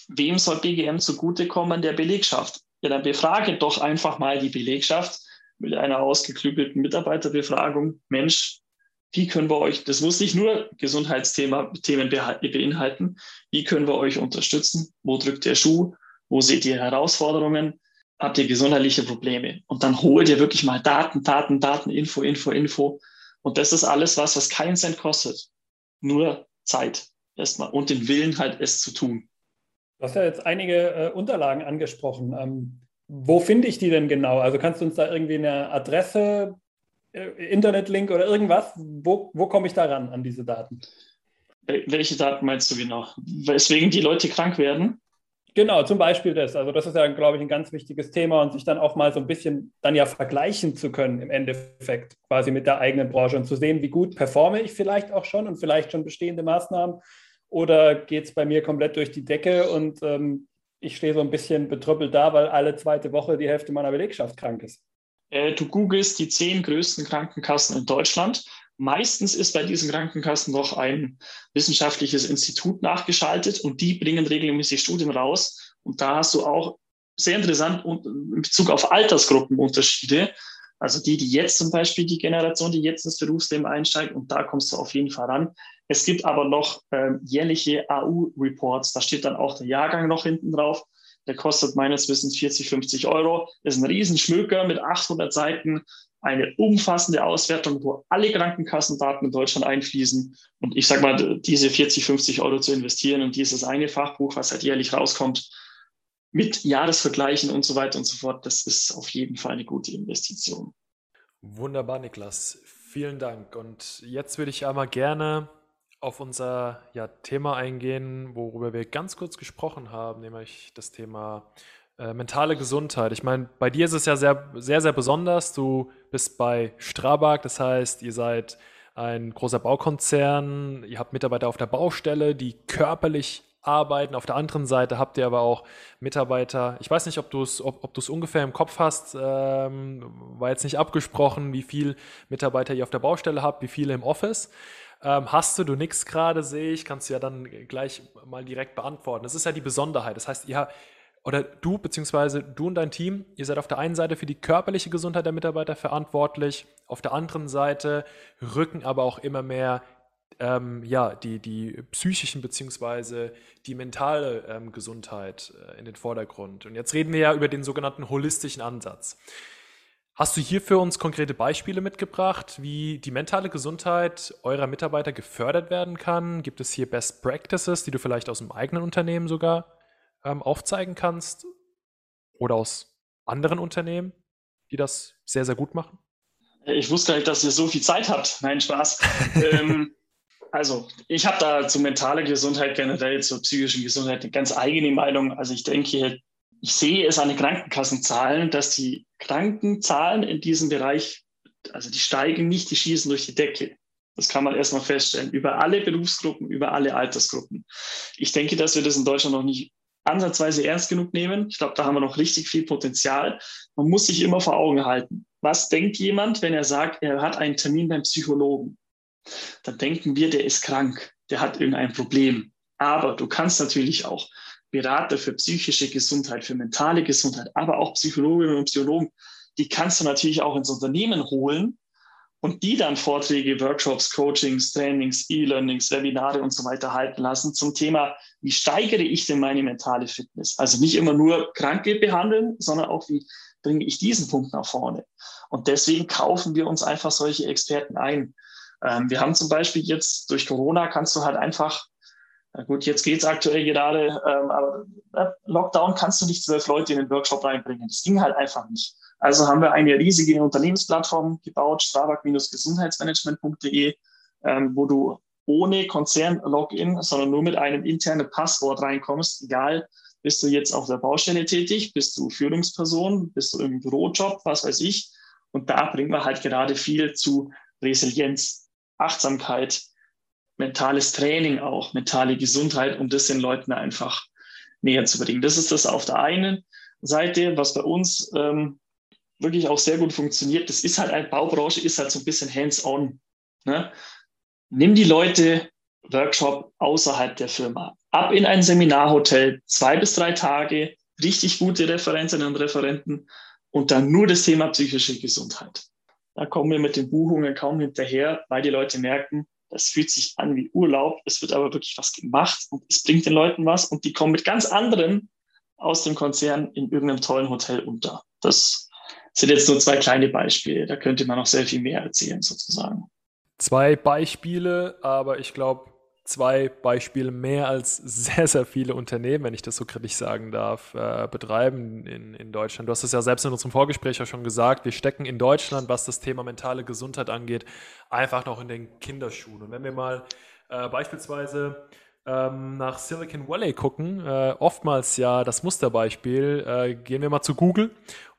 S1: wem soll BGM zugutekommen? Der Belegschaft. Ja, dann befrage doch einfach mal die Belegschaft mit einer ausgeklügelten Mitarbeiterbefragung. Mensch, wie können wir euch, das muss nicht nur Gesundheitsthemen beinhalten, wie können wir euch unterstützen? Wo drückt der Schuh? Wo seht ihr Herausforderungen? Habt ihr gesundheitliche Probleme? Und dann holt ihr wirklich mal Daten, Daten, Daten, Info, Info, Info. Und das ist alles was, was keinen Cent kostet. Nur Zeit erstmal und den Willen halt, es zu tun.
S4: Du hast ja jetzt einige äh, Unterlagen angesprochen. Ähm, wo finde ich die denn genau? Also kannst du uns da irgendwie eine Adresse äh, Internetlink oder irgendwas? Wo, wo komme ich da ran an diese Daten?
S1: Welche Daten meinst du genau? Weswegen die Leute krank werden?
S4: Genau, zum Beispiel das. Also das ist ja, glaube ich, ein ganz wichtiges Thema und sich dann auch mal so ein bisschen dann ja vergleichen zu können im Endeffekt quasi mit der eigenen Branche und zu sehen, wie gut performe ich vielleicht auch schon und vielleicht schon bestehende Maßnahmen oder geht es bei mir komplett durch die Decke und ähm, ich stehe so ein bisschen betrüppelt da, weil alle zweite Woche die Hälfte meiner Belegschaft krank ist.
S1: Äh, du googelst die zehn größten Krankenkassen in Deutschland. Meistens ist bei diesen Krankenkassen noch ein wissenschaftliches Institut nachgeschaltet und die bringen regelmäßig Studien raus. Und da hast du auch sehr interessant in Bezug auf Altersgruppenunterschiede. Also die, die jetzt zum Beispiel, die Generation, die jetzt ins Berufsleben einsteigt, und da kommst du auf jeden Fall ran. Es gibt aber noch äh, jährliche AU-Reports, da steht dann auch der Jahrgang noch hinten drauf. Der kostet meines Wissens 40, 50 Euro. Ist ein Riesenschmöker mit 800 Seiten, eine umfassende Auswertung, wo alle Krankenkassendaten in Deutschland einfließen. Und ich sage mal, diese 40, 50 Euro zu investieren und dieses eine Fachbuch, was halt jährlich rauskommt, mit Jahresvergleichen und so weiter und so fort, das ist auf jeden Fall eine gute Investition.
S3: Wunderbar, Niklas. Vielen Dank. Und jetzt würde ich einmal gerne auf unser ja, Thema eingehen, worüber wir ganz kurz gesprochen haben, nämlich das Thema äh, mentale Gesundheit. Ich meine, bei dir ist es ja sehr, sehr, sehr besonders. Du bist bei Strabag, das heißt, ihr seid ein großer Baukonzern, ihr habt Mitarbeiter auf der Baustelle, die körperlich arbeiten. Auf der anderen Seite habt ihr aber auch Mitarbeiter. Ich weiß nicht, ob du es ob, ob ungefähr im Kopf hast. Ähm, war jetzt nicht abgesprochen, wie viele Mitarbeiter ihr auf der Baustelle habt, wie viele im Office. Ähm, hast du, du nix gerade, sehe ich, kannst du ja dann gleich mal direkt beantworten. Das ist ja die Besonderheit. Das heißt, ihr, oder du beziehungsweise du und dein Team, ihr seid auf der einen Seite für die körperliche Gesundheit der Mitarbeiter verantwortlich, auf der anderen Seite rücken aber auch immer mehr ähm, ja, die, die psychischen beziehungsweise die mentale ähm, Gesundheit äh, in den Vordergrund. Und jetzt reden wir ja über den sogenannten holistischen Ansatz. Hast du hier für uns konkrete Beispiele mitgebracht, wie die mentale Gesundheit eurer Mitarbeiter gefördert werden kann? Gibt es hier Best Practices, die du vielleicht aus dem eigenen Unternehmen sogar ähm, aufzeigen kannst oder aus anderen Unternehmen, die das sehr, sehr gut machen?
S1: Ich wusste gar nicht, dass ihr so viel Zeit habt. Nein, Spaß. ähm, also, ich habe da zur mentalen Gesundheit generell, zur psychischen Gesundheit eine ganz eigene Meinung. Also, ich denke, ich sehe es an den Krankenkassenzahlen, dass die Krankenzahlen in diesem Bereich, also die steigen nicht, die schießen durch die Decke. Das kann man erstmal feststellen. Über alle Berufsgruppen, über alle Altersgruppen. Ich denke, dass wir das in Deutschland noch nicht ansatzweise ernst genug nehmen. Ich glaube, da haben wir noch richtig viel Potenzial. Man muss sich immer vor Augen halten. Was denkt jemand, wenn er sagt, er hat einen Termin beim Psychologen? Dann denken wir, der ist krank, der hat irgendein Problem. Aber du kannst natürlich auch Berater für psychische Gesundheit, für mentale Gesundheit, aber auch Psychologinnen und Psychologen, die kannst du natürlich auch ins Unternehmen holen und die dann Vorträge, Workshops, Coachings, Trainings, E-Learnings, Webinare und so weiter halten lassen zum Thema, wie steigere ich denn meine mentale Fitness? Also nicht immer nur Kranke behandeln, sondern auch, wie bringe ich diesen Punkt nach vorne? Und deswegen kaufen wir uns einfach solche Experten ein. Ähm, wir haben zum Beispiel jetzt durch Corona kannst du halt einfach, gut, jetzt geht es aktuell gerade, ähm, aber äh, Lockdown kannst du nicht zwölf Leute in den Workshop reinbringen. Das ging halt einfach nicht. Also haben wir eine riesige Unternehmensplattform gebaut, strabag-gesundheitsmanagement.de, ähm, wo du ohne Konzern-Login, sondern nur mit einem internen Passwort reinkommst, egal, bist du jetzt auf der Baustelle tätig, bist du Führungsperson, bist du im Bürojob, was weiß ich. Und da bringen wir halt gerade viel zu Resilienz, Achtsamkeit, mentales Training auch, mentale Gesundheit, um das den Leuten einfach näher zu bringen. Das ist das auf der einen Seite, was bei uns ähm, wirklich auch sehr gut funktioniert. Das ist halt eine Baubranche, ist halt so ein bisschen hands-on. Ne? Nimm die Leute Workshop außerhalb der Firma. Ab in ein Seminarhotel, zwei bis drei Tage, richtig gute Referentinnen und Referenten und dann nur das Thema psychische Gesundheit. Da kommen wir mit den Buchungen kaum hinterher, weil die Leute merken, das fühlt sich an wie Urlaub, es wird aber wirklich was gemacht und es bringt den Leuten was und die kommen mit ganz anderen aus dem Konzern in irgendeinem tollen Hotel unter. Das sind jetzt nur zwei kleine Beispiele. Da könnte man noch sehr viel mehr erzählen, sozusagen.
S3: Zwei Beispiele, aber ich glaube, zwei Beispiele mehr als sehr, sehr viele Unternehmen, wenn ich das so kritisch sagen darf, äh, betreiben in, in Deutschland. Du hast es ja selbst in unserem Vorgespräch ja schon gesagt, wir stecken in Deutschland, was das Thema mentale Gesundheit angeht, einfach noch in den Kinderschuhen. Und wenn wir mal äh, beispielsweise ähm, nach Silicon Valley gucken, äh, oftmals ja das Musterbeispiel, äh, gehen wir mal zu Google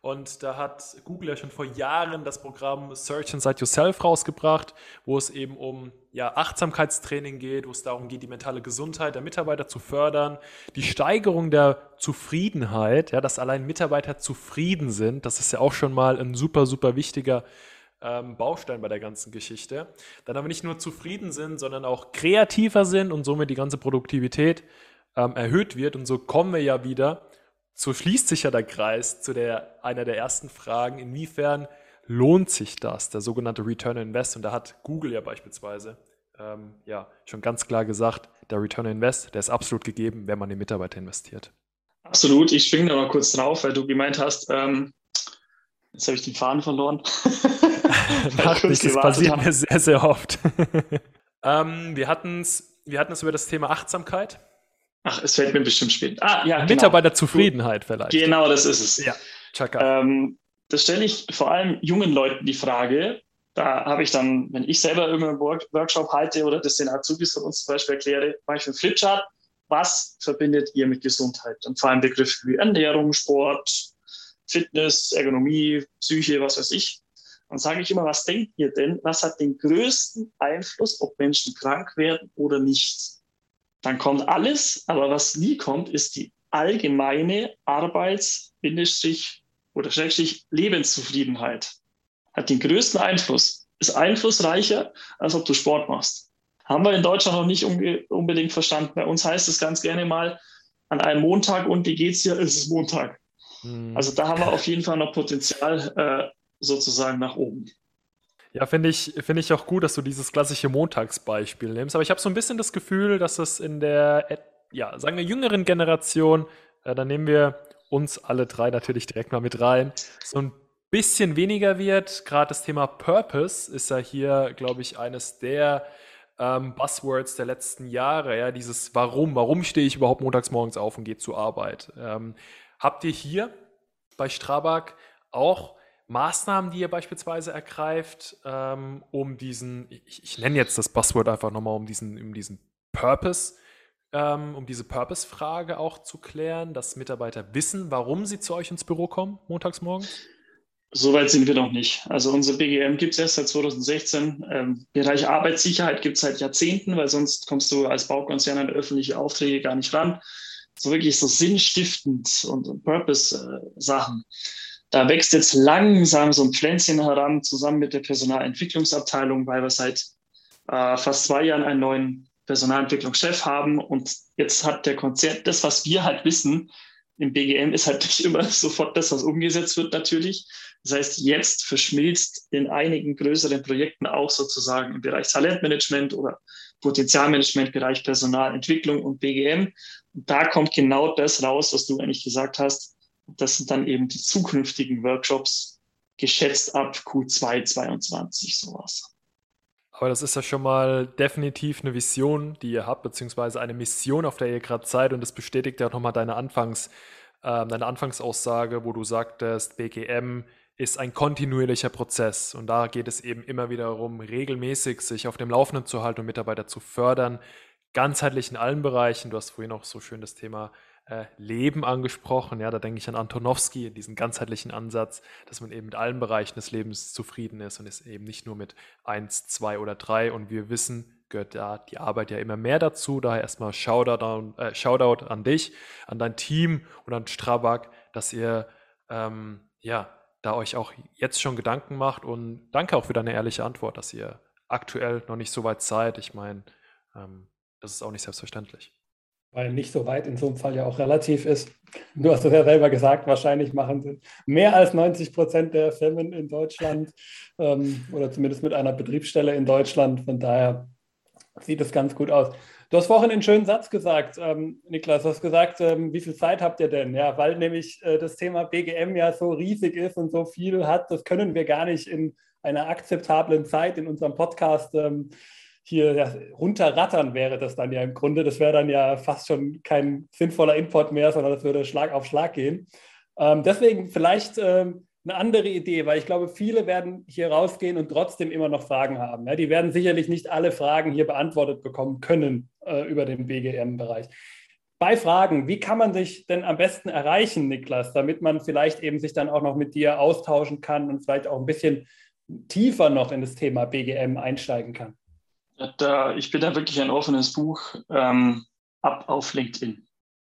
S3: und da hat Google ja schon vor Jahren das Programm Search Inside Yourself rausgebracht, wo es eben um ja, Achtsamkeitstraining geht, wo es darum geht, die mentale Gesundheit der Mitarbeiter zu fördern, die Steigerung der Zufriedenheit, ja, dass allein Mitarbeiter zufrieden sind, das ist ja auch schon mal ein super, super wichtiger ähm, Baustein bei der ganzen Geschichte. Dann aber nicht nur zufrieden sind, sondern auch kreativer sind und somit die ganze Produktivität ähm, erhöht wird. Und so kommen wir ja wieder, so schließt sich ja der Kreis zu der, einer der ersten Fragen, inwiefern lohnt sich das, der sogenannte Return on Invest. Und da hat Google ja beispielsweise ähm, ja, schon ganz klar gesagt, der Return on Invest, der ist absolut gegeben, wenn man in Mitarbeiter investiert.
S1: Absolut. Ich springe da mal kurz drauf, weil du gemeint hast, ähm, jetzt habe ich den Faden verloren.
S3: Macht nichts, das passiert mir sehr, sehr oft. ähm, wir hatten es wir hatten's über das Thema Achtsamkeit.
S1: Ach, es fällt mir bestimmt später. Ah,
S3: ja, genau. Mitarbeiterzufriedenheit vielleicht.
S1: Genau, das ist es. Ja, Chaka. Ähm, das stelle ich vor allem jungen Leuten die Frage. Da habe ich dann, wenn ich selber irgendeinen Workshop halte oder das den Azubis von uns zum Beispiel erkläre, mache ich einen Flipchart. Was verbindet ihr mit Gesundheit? Und vor allem Begriffe wie Ernährung, Sport, Fitness, Ergonomie, Psyche, was weiß ich. Dann sage ich immer, was denkt ihr denn? Was hat den größten Einfluss, ob Menschen krank werden oder nicht? Dann kommt alles, aber was nie kommt, ist die allgemeine Arbeits- oder Schrägstrich Lebenszufriedenheit. Hat den größten Einfluss, ist einflussreicher, als ob du Sport machst. Haben wir in Deutschland noch nicht unbedingt verstanden. Bei uns heißt es ganz gerne mal, an einem Montag und wie geht's dir? Es ist Montag. Mhm. Also da haben wir auf jeden Fall noch Potenzial äh, sozusagen nach oben.
S3: Ja, finde ich, find ich auch gut, dass du dieses klassische Montagsbeispiel nimmst. Aber ich habe so ein bisschen das Gefühl, dass es in der, ja, sagen wir, jüngeren Generation, äh, da nehmen wir uns alle drei natürlich direkt mal mit rein, so ein bisschen weniger wird. Gerade das Thema Purpose ist ja hier, glaube ich, eines der ähm, Buzzwords der letzten Jahre. Ja, dieses Warum, warum stehe ich überhaupt montags morgens auf und gehe zur Arbeit? Ähm, habt ihr hier bei Strabag auch Maßnahmen, die ihr beispielsweise ergreift, ähm, um diesen, ich, ich, nenne jetzt das Buzzword einfach nochmal, um diesen, um diesen Purpose, ähm, um diese Purpose-Frage auch zu klären, dass Mitarbeiter wissen, warum sie zu euch ins Büro kommen, montags morgens?
S1: Soweit sind wir noch nicht. Also unsere BGM gibt es erst seit 2016. Ähm, Bereich Arbeitssicherheit gibt es seit Jahrzehnten, weil sonst kommst du als Baukonzern an öffentliche Aufträge gar nicht ran. So wirklich so sinnstiftend und, und Purpose-Sachen. Da wächst jetzt langsam so ein Pflänzchen heran, zusammen mit der Personalentwicklungsabteilung, weil wir seit äh, fast zwei Jahren einen neuen Personalentwicklungschef haben. Und jetzt hat der Konzern, das, was wir halt wissen, im BGM ist halt nicht immer sofort das, was umgesetzt wird, natürlich. Das heißt, jetzt verschmilzt in einigen größeren Projekten auch sozusagen im Bereich Talentmanagement oder Potenzialmanagement, Bereich Personalentwicklung und BGM. Und da kommt genau das raus, was du eigentlich gesagt hast. Das sind dann eben die zukünftigen Workshops, geschätzt ab Q2 22, sowas.
S3: Aber das ist ja schon mal definitiv eine Vision, die ihr habt, beziehungsweise eine Mission, auf der ihr gerade seid. Und das bestätigt ja auch nochmal deine, Anfangs, äh, deine Anfangsaussage, wo du sagtest, BGM ist ein kontinuierlicher Prozess. Und da geht es eben immer wieder darum, regelmäßig sich auf dem Laufenden zu halten und Mitarbeiter zu fördern, ganzheitlich in allen Bereichen. Du hast vorhin auch so schön das Thema äh, Leben angesprochen. Ja, da denke ich an Antonowski, diesen ganzheitlichen Ansatz, dass man eben mit allen Bereichen des Lebens zufrieden ist und ist eben nicht nur mit eins, zwei oder drei. Und wir wissen, gehört da die Arbeit ja immer mehr dazu. Daher erstmal Shoutout, äh, Shoutout an dich, an dein Team und an Strabag, dass ihr ähm, ja da euch auch jetzt schon Gedanken macht und danke auch für deine ehrliche Antwort, dass ihr aktuell noch nicht so weit seid. Ich meine, ähm, das ist auch nicht selbstverständlich.
S4: Weil nicht so weit in so einem Fall ja auch relativ ist. Du hast es ja selber gesagt, wahrscheinlich machen mehr als 90 Prozent der Firmen in Deutschland ähm, oder zumindest mit einer Betriebsstelle in Deutschland. Von daher sieht es ganz gut aus. Du hast vorhin einen schönen Satz gesagt, ähm, Niklas. Du hast gesagt, ähm, wie viel Zeit habt ihr denn? Ja, weil nämlich äh, das Thema BGM ja so riesig ist und so viel hat, das können wir gar nicht in einer akzeptablen Zeit in unserem Podcast ähm, hier ja, runterrattern wäre das dann ja im Grunde. Das wäre dann ja fast schon kein sinnvoller Import mehr, sondern das würde Schlag auf Schlag gehen. Ähm, deswegen vielleicht ähm, eine andere Idee, weil ich glaube, viele werden hier rausgehen und trotzdem immer noch Fragen haben. Ja, die werden sicherlich nicht alle Fragen hier beantwortet bekommen können äh, über den BGM-Bereich. Bei Fragen, wie kann man sich denn am besten erreichen, Niklas, damit man vielleicht eben sich dann auch noch mit dir austauschen kann und vielleicht auch ein bisschen tiefer noch in das Thema BGM einsteigen kann?
S1: Da, ich bin da wirklich ein offenes Buch ähm, ab auf LinkedIn.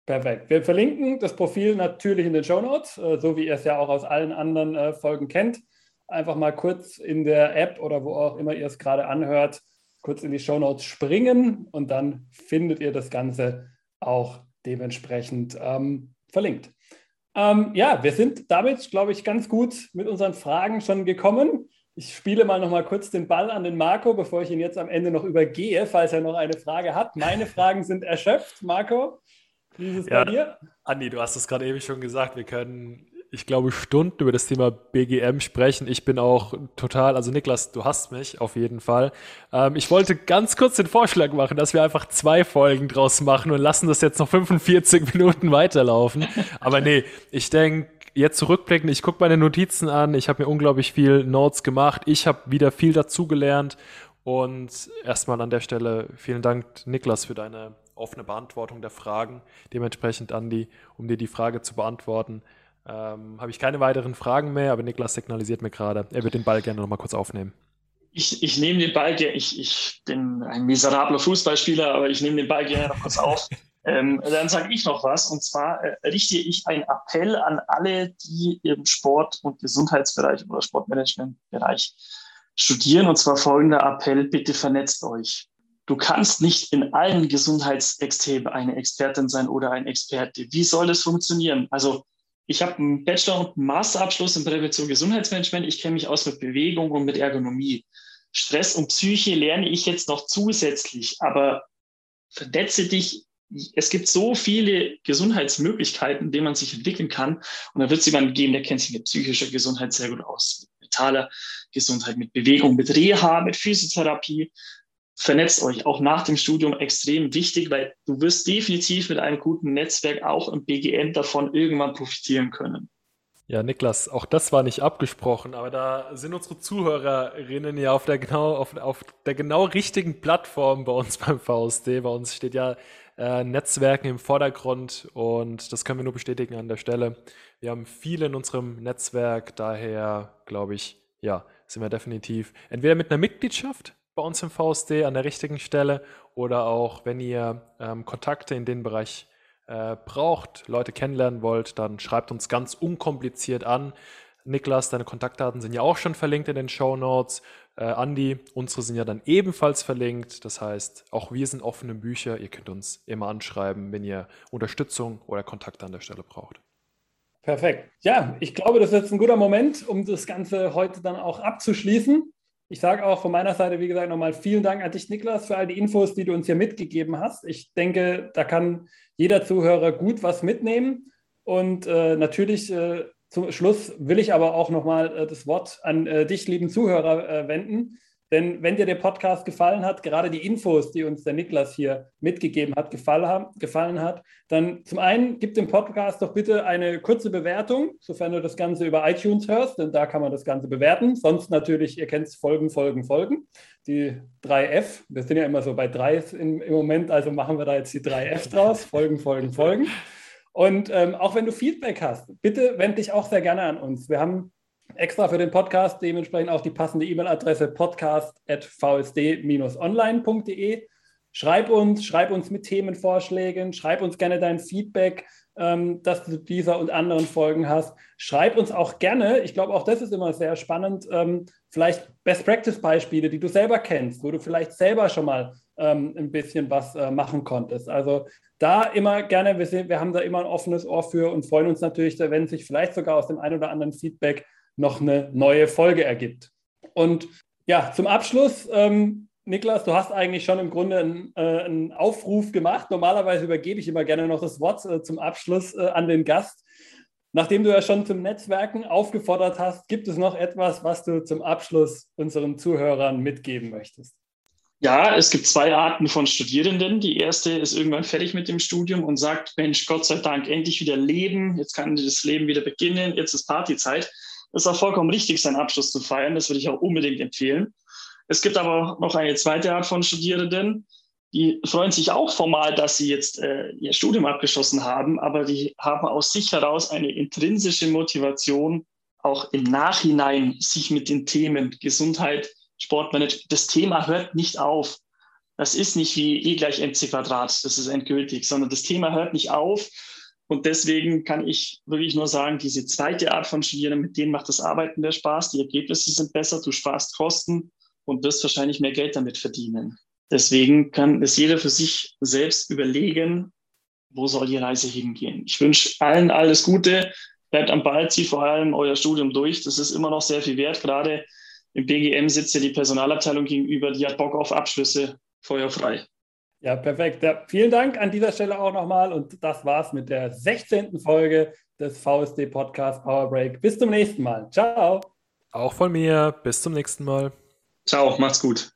S4: Perfekt. Wir verlinken das Profil natürlich in den Show Notes, äh, so wie ihr es ja auch aus allen anderen äh, Folgen kennt. Einfach mal kurz in der App oder wo auch immer ihr es gerade anhört, kurz in die Show Notes springen und dann findet ihr das Ganze auch dementsprechend ähm, verlinkt. Ähm, ja, wir sind damit, glaube ich, ganz gut mit unseren Fragen schon gekommen. Ich spiele mal noch mal kurz den Ball an den Marco, bevor ich ihn jetzt am Ende noch übergehe, falls er noch eine Frage hat. Meine Fragen sind erschöpft, Marco.
S3: Wie ist es ja, bei dir? Andi, du hast es gerade eben schon gesagt. Wir können, ich glaube, Stunden über das Thema BGM sprechen. Ich bin auch total, also Niklas, du hast mich auf jeden Fall. Ähm, ich wollte ganz kurz den Vorschlag machen, dass wir einfach zwei Folgen draus machen und lassen das jetzt noch 45 Minuten weiterlaufen. Aber nee, ich denke, jetzt zurückblicken, ich gucke meine Notizen an, ich habe mir unglaublich viel Notes gemacht, ich habe wieder viel dazugelernt und erstmal an der Stelle vielen Dank, Niklas, für deine offene Beantwortung der Fragen. Dementsprechend, Andi, um dir die Frage zu beantworten, ähm, habe ich keine weiteren Fragen mehr, aber Niklas signalisiert mir gerade, er wird den Ball gerne nochmal kurz aufnehmen.
S1: Ich, ich nehme den Ball gerne, ich, ich bin ein miserabler Fußballspieler, aber ich nehme den Ball gerne noch kurz auf. ähm, dann sage ich noch was, und zwar äh, richte ich einen Appell an alle, die im Sport- und Gesundheitsbereich oder Sportmanagementbereich studieren, und zwar folgender Appell, bitte vernetzt euch Du kannst nicht in allen Gesundheitsexthemen eine Expertin sein oder ein Experte. Wie soll das funktionieren? Also ich habe einen Bachelor- und Masterabschluss in Prävention Gesundheitsmanagement. Ich kenne mich aus mit Bewegung und mit Ergonomie. Stress und Psyche lerne ich jetzt noch zusätzlich, aber vernetze dich. Es gibt so viele Gesundheitsmöglichkeiten, in denen man sich entwickeln kann. Und da wird es jemanden geben, der kennt sich mit psychischer Gesundheit sehr gut aus, mit mentaler Gesundheit, mit Bewegung, mit Reha, mit Physiotherapie vernetzt euch auch nach dem Studium extrem wichtig, weil du wirst definitiv mit einem guten Netzwerk auch im BGM davon irgendwann profitieren können.
S3: Ja, Niklas, auch das war nicht abgesprochen, aber da sind unsere Zuhörerinnen ja auf der genau, auf, auf der genau richtigen Plattform bei uns beim VSD. Bei uns steht ja äh, Netzwerken im Vordergrund und das können wir nur bestätigen an der Stelle. Wir haben viele in unserem Netzwerk, daher glaube ich, ja, sind wir definitiv entweder mit einer Mitgliedschaft bei uns im VSD an der richtigen Stelle oder auch, wenn ihr ähm, Kontakte in den Bereich äh, braucht, Leute kennenlernen wollt, dann schreibt uns ganz unkompliziert an. Niklas, deine Kontaktdaten sind ja auch schon verlinkt in den Show Notes. Äh, Andi, unsere sind ja dann ebenfalls verlinkt. Das heißt, auch wir sind offene Bücher. Ihr könnt uns immer anschreiben, wenn ihr Unterstützung oder Kontakte an der Stelle braucht.
S4: Perfekt. Ja, ich glaube, das ist jetzt ein guter Moment, um das Ganze heute dann auch abzuschließen. Ich sage auch von meiner Seite, wie gesagt, nochmal vielen Dank an dich, Niklas, für all die Infos, die du uns hier mitgegeben hast. Ich denke, da kann jeder Zuhörer gut was mitnehmen. Und äh, natürlich äh, zum Schluss will ich aber auch nochmal äh, das Wort an äh, dich, lieben Zuhörer, äh, wenden. Denn wenn dir der Podcast gefallen hat, gerade die Infos, die uns der Niklas hier mitgegeben hat, gefallen, haben, gefallen hat, dann zum einen gib dem Podcast doch bitte eine kurze Bewertung, sofern du das Ganze über iTunes hörst, denn da kann man das Ganze bewerten. Sonst natürlich, ihr kennt es, Folgen, Folgen, Folgen. Die 3F, wir sind ja immer so bei 3 im, im Moment, also machen wir da jetzt die 3F draus. Folgen, Folgen, Folgen. Und ähm, auch wenn du Feedback hast, bitte wende dich auch sehr gerne an uns. Wir haben extra für den Podcast dementsprechend auch die passende E-Mail-Adresse podcast.vsd-online.de. Schreib uns, schreib uns mit Themenvorschlägen, schreib uns gerne dein Feedback, ähm, dass du dieser und anderen Folgen hast. Schreib uns auch gerne, ich glaube, auch das ist immer sehr spannend, ähm, vielleicht Best-Practice-Beispiele, die du selber kennst, wo du vielleicht selber schon mal ähm, ein bisschen was äh, machen konntest. Also da immer gerne, wir, sehen, wir haben da immer ein offenes Ohr für und freuen uns natürlich, wenn sich vielleicht sogar aus dem einen oder anderen Feedback noch eine neue Folge ergibt. Und ja, zum Abschluss, ähm, Niklas, du hast eigentlich schon im Grunde einen, äh, einen, Aufruf gemacht. Normalerweise übergebe ich immer gerne noch das Wort äh, zum Abschluss äh, an den Gast. Nachdem du ja schon zum Netzwerken aufgefordert hast, gibt es noch etwas, was du zum Abschluss unseren Zuhörern mitgeben möchtest?
S1: Ja, es gibt zwei Arten von Studierenden. Die erste ist irgendwann fertig mit dem Studium und sagt, Mensch, Gott sei Dank, endlich wieder leben. Jetzt kann das Leben wieder beginnen. Jetzt ist Partyzeit. Es ist auch vollkommen richtig, seinen Abschluss zu feiern. Das würde ich auch unbedingt empfehlen. Es gibt aber noch eine zweite Art von Studierenden, die freuen sich auch formal, dass sie jetzt äh, ihr Studium abgeschlossen haben, aber die haben aus sich heraus eine intrinsische Motivation, auch im Nachhinein sich mit den Themen Gesundheit, Sportmanagement, das Thema hört nicht auf. Das ist nicht wie E gleich mc Quadrat, das ist endgültig, sondern das Thema hört nicht auf. Und deswegen kann ich wirklich nur sagen, diese zweite Art von Studieren, mit denen macht das Arbeiten mehr Spaß, die Ergebnisse sind besser, du sparst Kosten und wirst wahrscheinlich mehr Geld damit verdienen. Deswegen kann es jeder für sich selbst überlegen, wo soll die Reise hingehen. Ich wünsche allen alles Gute, bleibt am Ball, zieht vor allem euer Studium durch. Das ist immer noch sehr viel wert. Gerade im BGM sitzt ja die Personalabteilung gegenüber, die hat Bock auf Abschlüsse, feuerfrei.
S4: Ja, perfekt. Ja, vielen Dank an dieser Stelle auch nochmal. Und das war's mit der 16. Folge des VSD Podcast Power Break. Bis zum nächsten Mal. Ciao.
S3: Auch von mir. Bis zum nächsten Mal.
S1: Ciao, macht's gut.